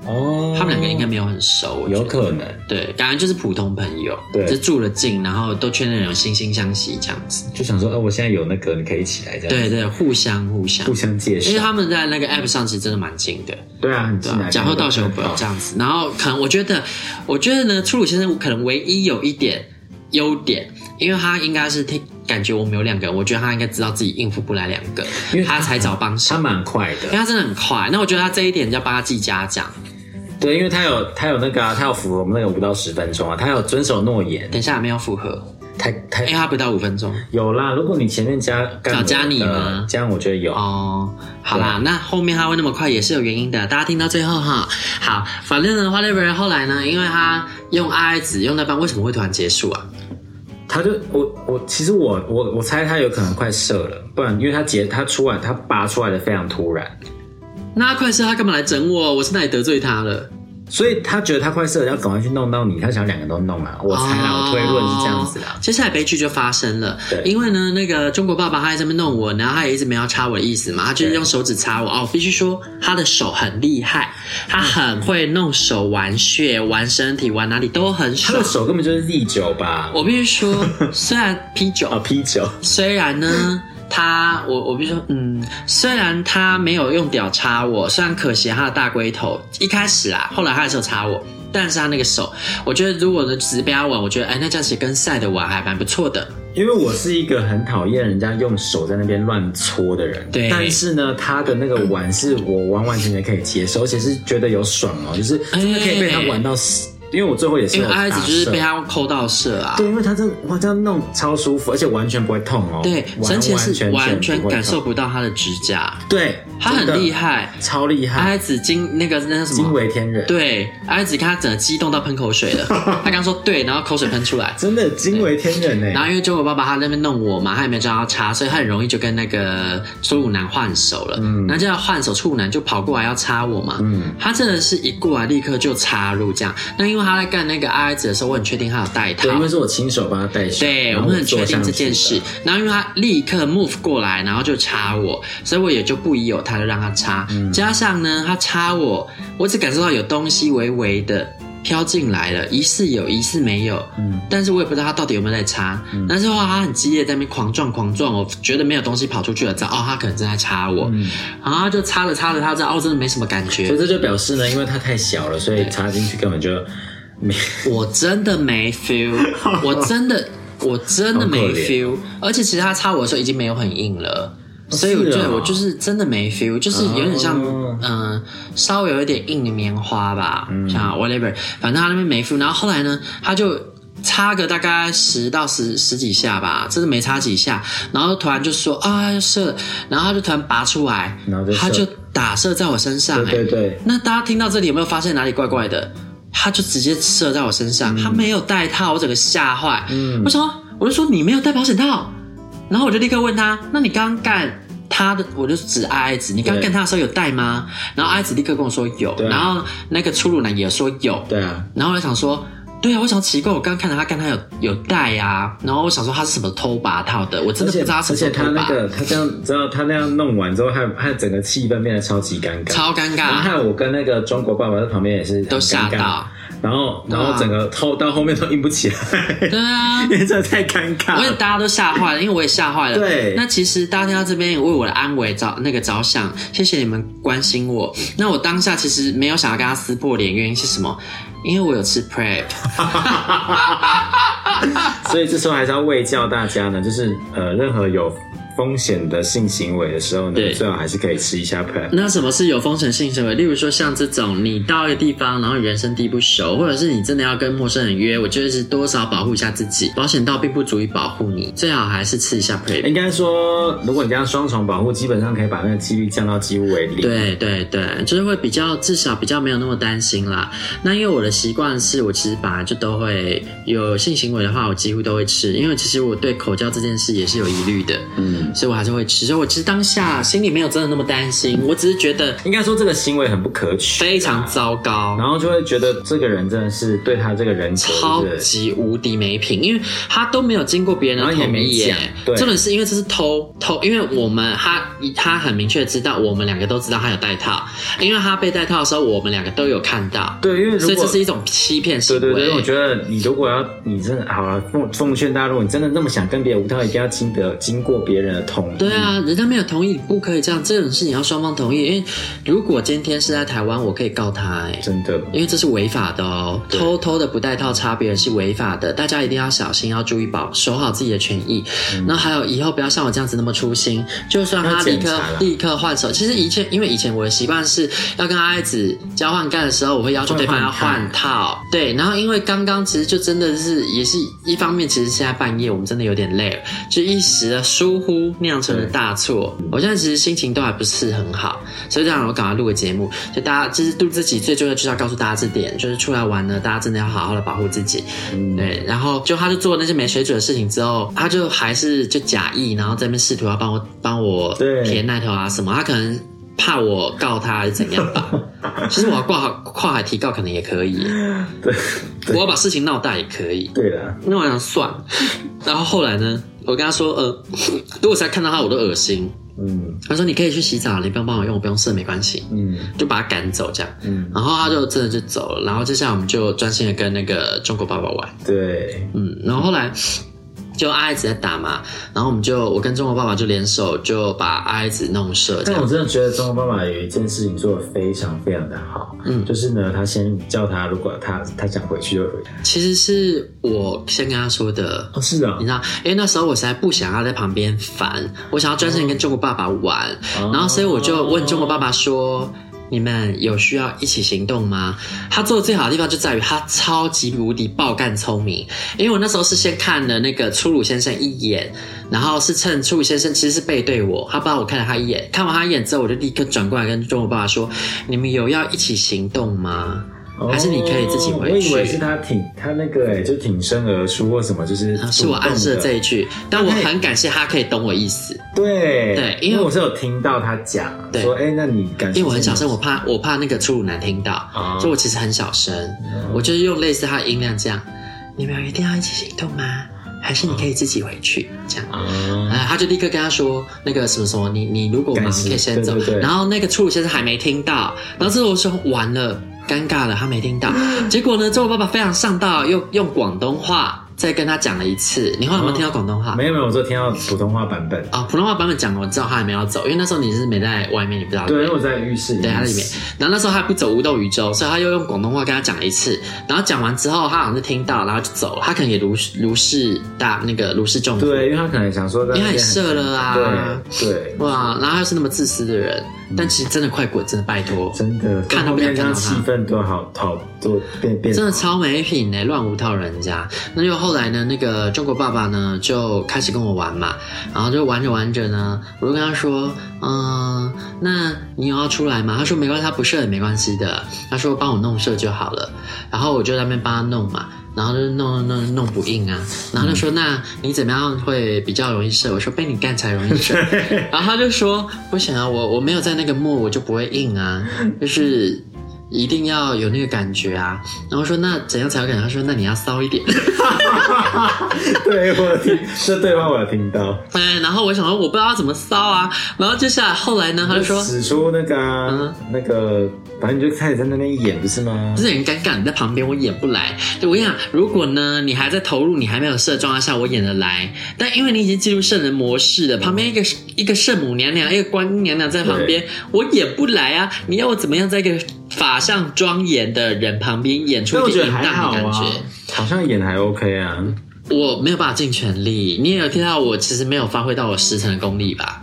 哦，他们两个应该没有很熟，有可能，对，感觉就是普通朋友，对，就住了近，然后都确认有惺惺相惜这样子，就想说，哦，我现在有那个，你可以一起来这样，对对，互相互相。互相介绍，因为他们在那个 app 上其实真的蛮近的，对啊，很近，假后到手不这样子，然后可能我觉得，我觉得呢，初鲁先生可能唯一有一点优点，因为他应该是听。感觉我们有两个人，我觉得他应该知道自己应付不来两个，因为他，他才找帮手。他蛮快的，因为他真的很快。那我觉得他这一点要帮他记嘉奖。对，因为他有他有那个、啊，他要符合我们那个五到十分钟啊，他有遵守诺言。等一下没有符合，太太，因为他不到五分钟。有啦，如果你前面加找加你吗？这样我觉得有哦。好啦，那后面他会那么快也是有原因的，大家听到最后哈。好，反正呢，whatever。后来呢，因为他用爱爱子用那班，为什么会突然结束啊？他就我我其实我我我猜他有可能快射了，不然因为他结他出来他拔出来的非常突然，那他快射他干嘛来整我？我是哪里得罪他了？所以他觉得他快射，要赶快去弄到你，他想两个都弄啊。我猜啦，哦、我推论是这样子的。接下来悲剧就发生了，因为呢，那个中国爸爸他在这边弄我，然后他也一直没有插我的意思嘛，他就是用手指插我。哦，必须说他的手很厉害，他很会弄手玩穴、玩身体、玩哪里都很爽。他的手根本就是 Z 九吧？我必须说，虽然 P 九啊 P 九，虽然呢。他，我我比如说，嗯，虽然他没有用屌插我，虽然可惜他的大龟头一开始啊，后来他还是有插我，但是他那个手，我觉得如果呢只是被他玩，我觉得哎，那这样子跟赛的玩还蛮不错的。因为我是一个很讨厌人家用手在那边乱搓的人，对。但是呢，他的那个玩是我完完全全可以接受，而且是觉得有爽哦，就是真的可以被他玩到死。因为我最后也是，因为爱子就是被他抠到射啊。对，因为他这哇这样弄超舒服，而且完全不会痛哦。对，神奇是完全感受不到他的指甲。对，他很厉害，超厉害。爱子惊那个那叫什么？惊为天人。对，爱子看他整个激动到喷口水了。他刚说对，然后口水喷出来，真的惊为天人呢。然后因为中国爸爸他那边弄我嘛，他也没有叫他插，所以他很容易就跟那个初鲁男换手了。嗯，然后这样换手，初鲁男就跑过来要插我嘛。嗯，他真的是一过来立刻就插入这样。那因为他在干那个爱。爱子的时候，我很确定他有带套，对，因为是我亲手帮他带上。对，我们很确定这件事。然后因为他立刻 move 过来，然后就插我，所以我也就不疑有他，就让他插。嗯、加上呢，他插我，我只感受到有东西微微的飘进来了，疑似有，疑似没有。嗯，但是我也不知道他到底有没有在插。嗯、但是话他很激烈，在那边狂撞狂撞，我觉得没有东西跑出去了，知道哦，他可能正在插我。嗯，然后他就插着插着，他知道哦，真的没什么感觉。所以这就表示呢，因为他太小了，所以插进去根本就。我真的没 feel，我真的我真的没 feel，而且其实他插我的时候已经没有很硬了，所以我觉得我就是真的没 feel，就是有点像嗯稍微有一点硬的棉花吧，像 whatever，反正他那边没 feel，然后后来呢，他就插个大概十到十十几下吧，真的没插几下，然后突然就说啊要射，然后他就突然拔出来，他就打射在我身上，对对对，那大家听到这里有没有发现哪里怪怪的？他就直接射在我身上，嗯、他没有戴套，我整个吓坏。嗯，为什么？我就说你没有戴保险套，然后我就立刻问他，那你刚刚干他的，我就指阿爱子，你刚刚干他的时候有戴吗？然后阿子立刻跟我说有，啊、然后那个粗鲁男也说有，对啊，然后我就想说。对啊，我想奇怪，我刚刚看到他跟他有有带、啊，然后我想说他是什么偷拔套的，我真的不知道而且他那个他这样，知道他那样弄完之后，还还整个气氛变得超级尴尬，超尴尬。然后我跟那个中国爸爸在旁边也是都吓到，然后然后整个后到后面都硬不起来，对啊，因为这太尴尬，因为大家都吓坏了，因为我也吓坏了。对，那其实大家听到这边为我的安危着那个着想，谢谢你们关心我。那我当下其实没有想要跟他撕破脸，原因是什么？因为我有吃 Prep，所以这时候还是要卫教大家呢，就是呃，任何有。风险的性行为的时候呢，对最好还是可以吃一下 PrEP。那什么是有风险性行为？例如说像这种，你到一个地方，然后人生地不熟，或者是你真的要跟陌生人约，我觉得是多少保护一下自己。保险套并不足以保护你，最好还是吃一下 PrEP。应该说，如果你这样双重保护，基本上可以把那个几率降到几乎为零。对对对，就是会比较至少比较没有那么担心啦。那因为我的习惯是我其实本来就都会有性行为的话，我几乎都会吃，因为其实我对口交这件事也是有疑虑的。嗯。嗯，所以我还是会吃。所以我其实当下心里没有真的那么担心，我只是觉得应该说这个行为很不可取，非常糟糕，然后就会觉得这个人真的是对他这个人超级无敌没品，因为他都没有经过别人的同意耶。对，真的是因为这是偷偷，因为我们他他很明确知道，我们两个都知道他有戴套，因为他被戴套的时候，我们两个都有看到。对，因为所以这是一种欺骗行为。对对对，我觉得你如果要你真的好了，奉奉劝大家，如果你真的那么想跟别人无套，一定要经得经过别人的同意。对啊，人家没有同意，你不可以这样。这种事情要双方同意。因为如果今天是在台湾，我可以告他哎，真的，因为这是违法的哦，偷偷的不戴套插别人是违法的，大家一定要小心，要注意保守好自己的权益。那、嗯、还有以后不要像我这样子那么粗心，就算他立刻立刻换手。其实以前因为以前我的习惯是要跟阿爱子交换干的时候，我会要求对方要换套。对，然后因为刚刚其实就真的是也是一方面，其实现在半夜我们真的有点累了，就一时的疏忽酿成了大错。我现在其实心情都还不是很好，所以这样我赶快录个节目，就大家其实录自己最重要就是要告诉大家这点，就是出来玩呢，大家真的要好好的保护自己。嗯，对。然后就他就做那些没水准的事情之后，他就还是就假意，然后在那边试图要帮我帮我填那头啊什么，他可能怕我告他还是怎样吧。其实我要挂跨海提告可能也可以，对，对，我要把事情闹大也可以。对的，那我想算。然后后来呢，我跟他说，呃，如果再看到他，我都恶心。嗯，他说你可以去洗澡，你不用帮我用，我不用射，没关系。嗯，就把他赶走这样。嗯，然后他就真的就走了。然后接下来我们就专心的跟那个中国爸爸玩。对，嗯，然后后来。就阿爱子在打嘛，然后我们就我跟中国爸爸就联手就把阿爱子弄射。但我真的觉得中国爸爸有一件事情做的非常非常的好，嗯，就是呢，他先叫他，如果他他想回去就回去。其实是我先跟他说的，哦，是啊，你知道，因为那时候我实在不想要在旁边烦，我想要专心跟中国爸爸玩，哦，然后所以我就问中国爸爸说。你们有需要一起行动吗？他做的最好的地方就在于他超级无敌爆干聪明。因为我那时候是先看了那个粗鲁先生一眼，然后是趁粗鲁先生其实是背对我，他不知道我看了他一眼，看完他一眼之后，我就立刻转过来跟中国爸爸说：“你们有要一起行动吗？”还是你可以自己回去。我以为是他挺他那个哎，就挺身而出或什么，就是是我暗示的这一句。但我很感谢他可以懂我意思。对对，因为我是有听到他讲说，哎，那你感谢。因为我很小声，我怕我怕那个粗鲁男听到，所以我其实很小声，我就是用类似他的音量这样。你们一定要一起行动吗？还是你可以自己回去这样？哎，他就立刻跟他说那个什么什么，你你如果忙，你可以先走。然后那个粗鲁先生还没听到，然后这时候我说完了。尴尬了，他没听到。结果呢，中国爸爸非常上道，又用广东话。再跟他讲了一次，你后来有没有听到广东话？没有没有，我只听到普通话版本。啊、哦，普通话版本讲了，我知道他还没有走，因为那时候你是没在外面，你不知道。对，因为我在浴室里面。对，他在里面。然后那时候他还不走无动于衷，所以他又用广东话跟他讲了一次。然后讲完之后，他好像是听到，然后就走了。他可能也如如释大那个如释重负。对，因为他可能想说，因为他也射了啊。对对。哇，然后他又是那么自私的人，嗯、但其实真的快滚，真的拜托，真的看他们这样气氛都好好都变变，真的超没品呢，乱无套人家。那就后来呢，那个。中国爸爸呢就开始跟我玩嘛，然后就玩着玩着呢，我就跟他说，嗯，那你有要出来吗？他说没关系，他不射也没关系的。他说帮我弄射就好了。然后我就在那边帮他弄嘛，然后就弄弄弄不硬啊。然后他就说，那你怎么样会比较容易射？我说被你干才容易射。然后他就说不行啊，我我没有在那个木，我就不会硬啊，就是。一定要有那个感觉啊！然后说那怎样才有感觉？他说那你要骚一点。对，我有听这对话，我有听到。哎，然后我想说我不知道怎么骚啊。然后接下来后来呢，他就说使出那个、啊、嗯那个，反正你就开始在那边演，不是吗？就是很尴尬，你在旁边我演不来。就我跟你讲，如果呢你还在投入，你还没有射状态下，我演得来。但因为你已经进入圣人模式了，旁边一个一个圣母娘娘，一个观音娘娘在旁边，我演不来啊！你要我怎么样在一个法相庄严的人旁边演出一个淫荡的感觉，好，好像演还 OK 啊。我没有办法尽全力，你也有听到我其实没有发挥到我十成的功力吧？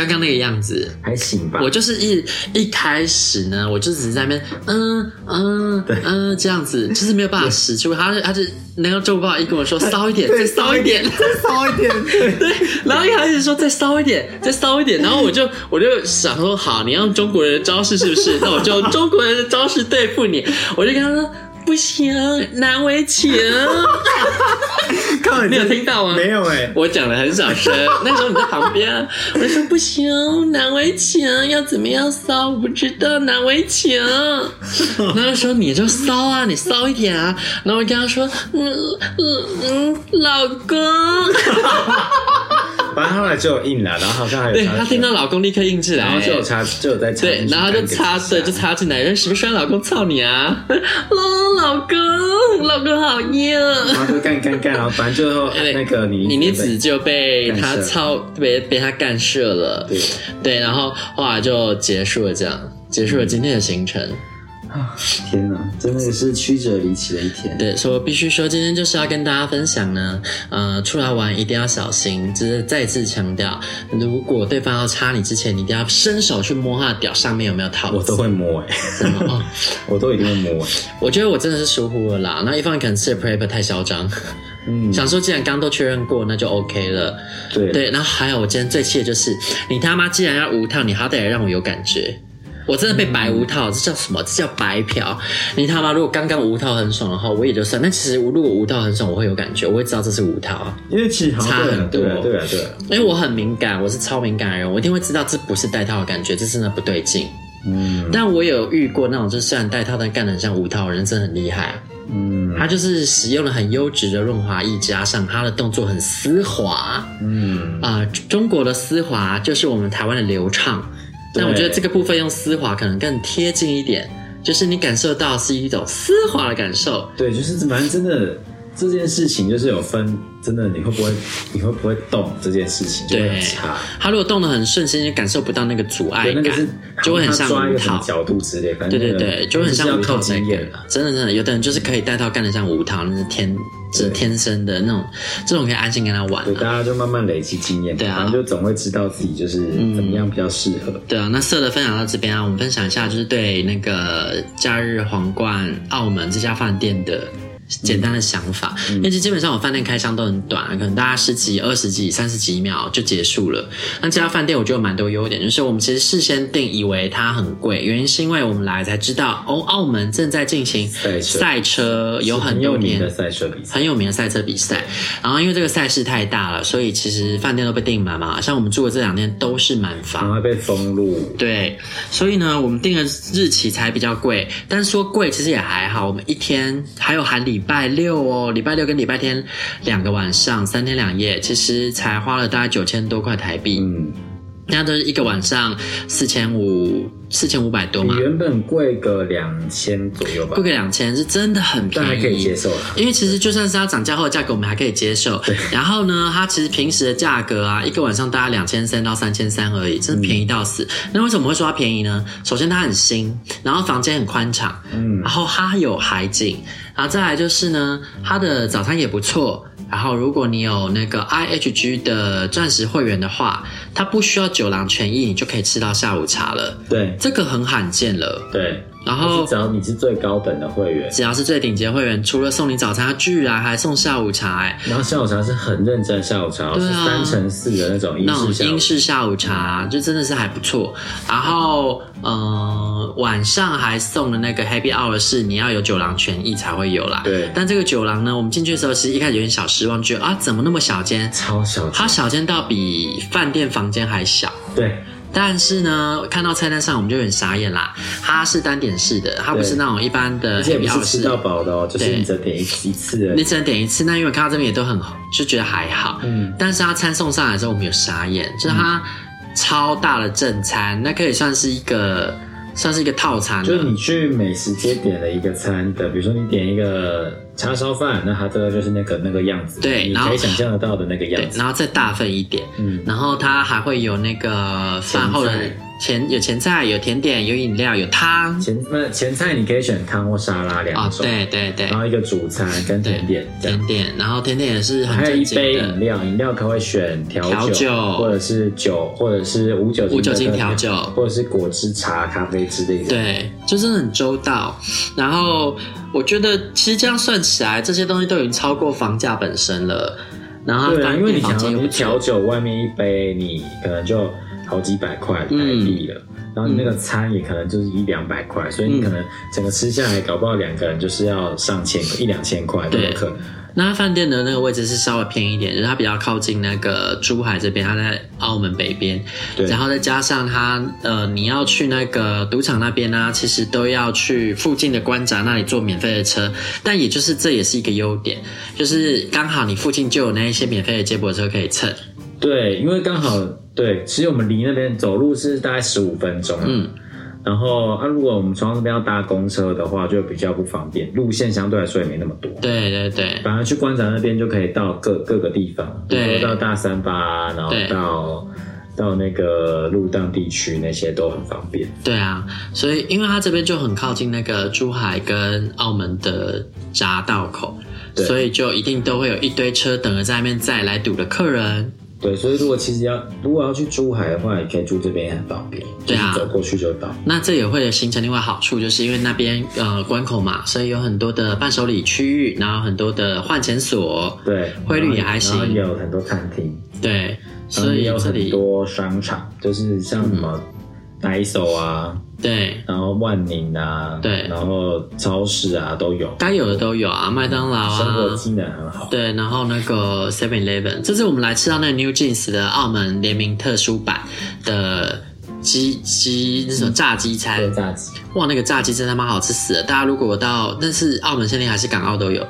刚刚那个样子还行吧。我就是一一开始呢，我就只是在那边嗯嗯嗯这样子，就是没有办法使出。他就他就那个周报一跟我说骚一点，再骚一点，再骚一点，对。然后一开始说再骚一点，再骚一点，然后我就我就想说好，你用中国人的招式是不是？那我就用中国人的招式对付你。我就跟他说不行，难为情。靠你有听到吗？没有哎、欸，我讲的很小声。那时候你在旁边，我说不行，难为情，要怎么样骚？我不知道，难为情。然后说你就骚啊，你骚一点啊。然后我跟他说，嗯嗯嗯，老公。反正后来就有硬了，然后好像还有对他听到老公立刻印起来，然后就有插，就有在插，对，然后就插，对，就插进来，说什么时候老公操你啊？老公，老公好硬，然后就干干干，然后反正最后那个你妮妮子就被他操，被被他干射了，对对，然后后来就结束了，这样结束了今天的行程。啊天哪，真的是曲折离奇的一天。对，所以我必须说，今天就是要跟大家分享呢，呃，出来玩一定要小心，就是再次强调，如果对方要插你之前，你一定要伸手去摸他的屌上面有没有套子。我都会摸哎、欸，真的哦，我都一定会摸、欸。我觉得我真的是疏忽了啦，那一方面可能是 prep 太嚣张，嗯，想说既然刚刚都确认过，那就 OK 了。对对，然后还有我今天最气的就是，你他妈既然要无套，你好歹也让我有感觉。我真的被白无套，嗯、这叫什么？这叫白嫖！你他妈如果刚刚无套很爽的话，我也就算。但其实如果无套很爽，我会有感觉，我会知道这是无套，因为其实差很多。对啊，对啊，对啊。因为我很敏感，我是超敏感的人，我一定会知道这不是带套的感觉，这真的不对劲。嗯。但我有遇过那种，就虽然带套但干得很像无套的人，真的很厉害。嗯。他就是使用了很优质的润滑液，加上他的动作很丝滑。嗯。啊、呃，中国的丝滑就是我们台湾的流畅。但我觉得这个部分用丝滑可能更贴近一点，就是你感受到是一种丝滑的感受。对，就是反正真的这件事情就是有分，真的你会不会你会不会动这件事情就很差。他如果动的很顺心，你感受不到那个阻碍感，那个、就会很像无套角度之类。对对对，就会很像无套经验了。真的真的，有的人就是可以带套干得像无套，那是天。是天生的那种，这种可以安心跟他玩。对，大家就慢慢累积经验，对啊，就总会知道自己就是怎么样比较适合。对啊，那色的分享到这边啊，我们分享一下，就是对那个假日皇冠澳门这家饭店的。简单的想法，嗯、因为基本上我饭店开箱都很短，可能大家十几、二十几、三十几秒就结束了。那这家饭店我觉得有蛮多优点，就是我们其实事先定以为它很贵，原因是因为我们来才知道哦，澳门正在进行赛车，赛车有很多年的赛车比赛，很有名的赛车比赛。然后因为这个赛事太大了，所以其实饭店都被订满嘛。像我们住的这两天都是满房，然后被封路。对，所以呢，我们订的日期才比较贵，但是说贵其实也还好，我们一天还有含礼。礼拜六哦，礼拜六跟礼拜天两个晚上，三天两夜，其实才花了大概九千多块台币。嗯，那都是一个晚上四千五。四千五百多嘛，原本贵个两千左右吧，贵个两千是真的很便宜，还可以接受。因为其实就算是它涨价后的价格，我们还可以接受。然后呢，它其实平时的价格啊，一个晚上大概两千三到三千三而已，真的便宜到死。嗯、那为什么会说它便宜呢？首先它很新，然后房间很宽敞，嗯，然后它有海景，然后再来就是呢，它的早餐也不错。然后如果你有那个 IHG 的钻石会员的话，它不需要酒廊权益，你就可以吃到下午茶了。对。这个很罕见了，对。然后只要你是最高等的会员，只要是最顶级的会员，除了送你早餐，居然还送下午茶，哎。然后下午茶是很认真的下午茶，对啊，是三乘四的那种英式下午茶，那种英式下午茶，就真的是还不错。然后，呃，晚上还送的那个 Happy Hour 是你要有酒廊权益才会有啦。对。但这个酒廊呢，我们进去的时候其实一开始有点小失望，觉得啊，怎么那么小间？超小间，它小间到比饭店房间还小。对。但是呢，看到菜单上我们就有点傻眼啦。它是单点式的，它不是那种一般的。而且不是吃到饱的哦，就是你只能点一一次。你只能点一次，那因为看到这边也都很好，就觉得还好。嗯。但是它餐送上来之后，我们有傻眼，就是它超大的正餐，那可以算是一个。算是一个套餐，就是你去美食街点了一个餐的，比如说你点一个叉烧饭，那它这个就是那个那个样子，对，你可以想象得到的那个样子，然后再大份一点，嗯，然后它还会有那个饭后的。前有前菜，有甜点，有饮料，有汤。前那前菜你可以选汤或沙拉两种。哦，对对对。然后一个主餐跟甜点。甜点，然后甜点也是很。还有一杯饮料，饮料可以选调酒，或者是酒，或者是无酒精无酒精调酒，或者是果汁、茶、咖啡之类的。对，就真的很周到。然后我觉得，其实这样算起来，这些东西都已经超过房价本身了。然后，对啊，因为你想要你调酒外面一杯，你可能就。好几百块台币了，嗯、然后你那个餐也可能就是一两百块，嗯、所以你可能整个吃下来，搞不好两个人就是要上千一两千块都有可能。那饭店的那个位置是稍微偏一点，就是它比较靠近那个珠海这边，它在澳门北边。对。然后再加上它，呃，你要去那个赌场那边呢、啊，其实都要去附近的关闸那里坐免费的车。但也就是这也是一个优点，就是刚好你附近就有那一些免费的接驳车可以蹭。对，因为刚好对，其实我们离那边走路是大概十五分钟。嗯。然后啊，如果我们从那边要搭公车的话，就比较不方便，路线相对来说也没那么多。对对对，反而去关闸那边就可以到各各个地方，比如说到大三巴，然后到到那个鹿档地区那些都很方便。对啊，所以因为它这边就很靠近那个珠海跟澳门的匝道口，所以就一定都会有一堆车等着在那边载来堵的客人。对，所以如果其实要如果要去珠海的话，也可以住这边也很方便，对啊，走过去就到。那这也会形成另外好处，就是因为那边呃关口嘛，所以有很多的伴手礼区域，然后很多的换钱所，对，汇率也还行，然后也有很多餐厅，对，所以有很多商场，就是像什么。Daiso 啊，对，然后万宁啊，对，然后超市啊都有，该有的都有啊，麦当劳啊，生活机能很好。对，然后那个 Seven Eleven，这次我们来吃到那个 New Jeans 的澳门联名特殊版的鸡鸡那种炸鸡餐，对，炸鸡，哇，那个炸鸡真他妈好吃死了！大家如果到，但是澳门限定还是港澳都有？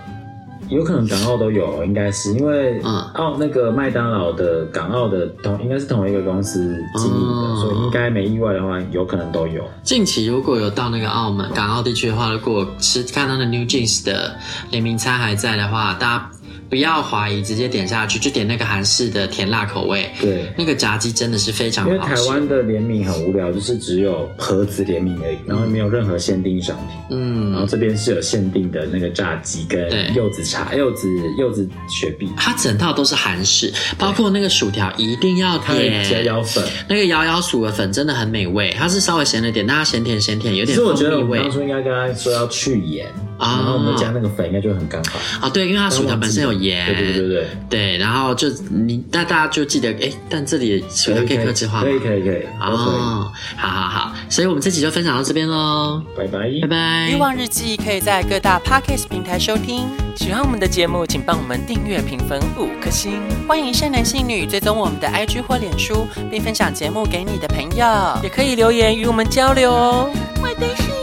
有可能港澳都有，应该是因为澳那个麦当劳的港澳的同应该是同一个公司经营的，嗯、所以应该没意外的话，有可能都有。近期如果有到那个澳门港澳地区的话，如果吃看到的 New Jeans 的联名餐还在的话，大家。不要怀疑，直接点下去，就点那个韩式的甜辣口味。对，那个炸鸡真的是非常好吃。因为台湾的联名很无聊，就是只有盒子联名而已，然后没有任何限定商品。嗯，然后这边是有限定的那个炸鸡跟柚子茶、柚子柚子雪碧。它整套都是韩式，包括那个薯条一定要点摇摇粉，那个摇摇薯的粉真的很美味。它是稍微咸了点，但它咸甜咸甜，有点蜂蜜味。其实我觉得我们当初应该跟他说要去盐啊。然后我们加那个粉应该就很刚好啊，对，因为它薯条本身有盐，对对对对。对，然后就你那大家就记得哎，但这里薯条可以客制化吗？可以可以可以。哦，好好好，所以我们这集就分享到这边喽，拜拜。拜拜。欲望日记可以在各大 Podcast 平台收听，喜欢我们的节目，请帮我们订阅、评分五颗星，欢迎善男信女追踪我们的 IG 或脸书，并分享节目给你的朋友，也可以留言与我们交流哦。我的室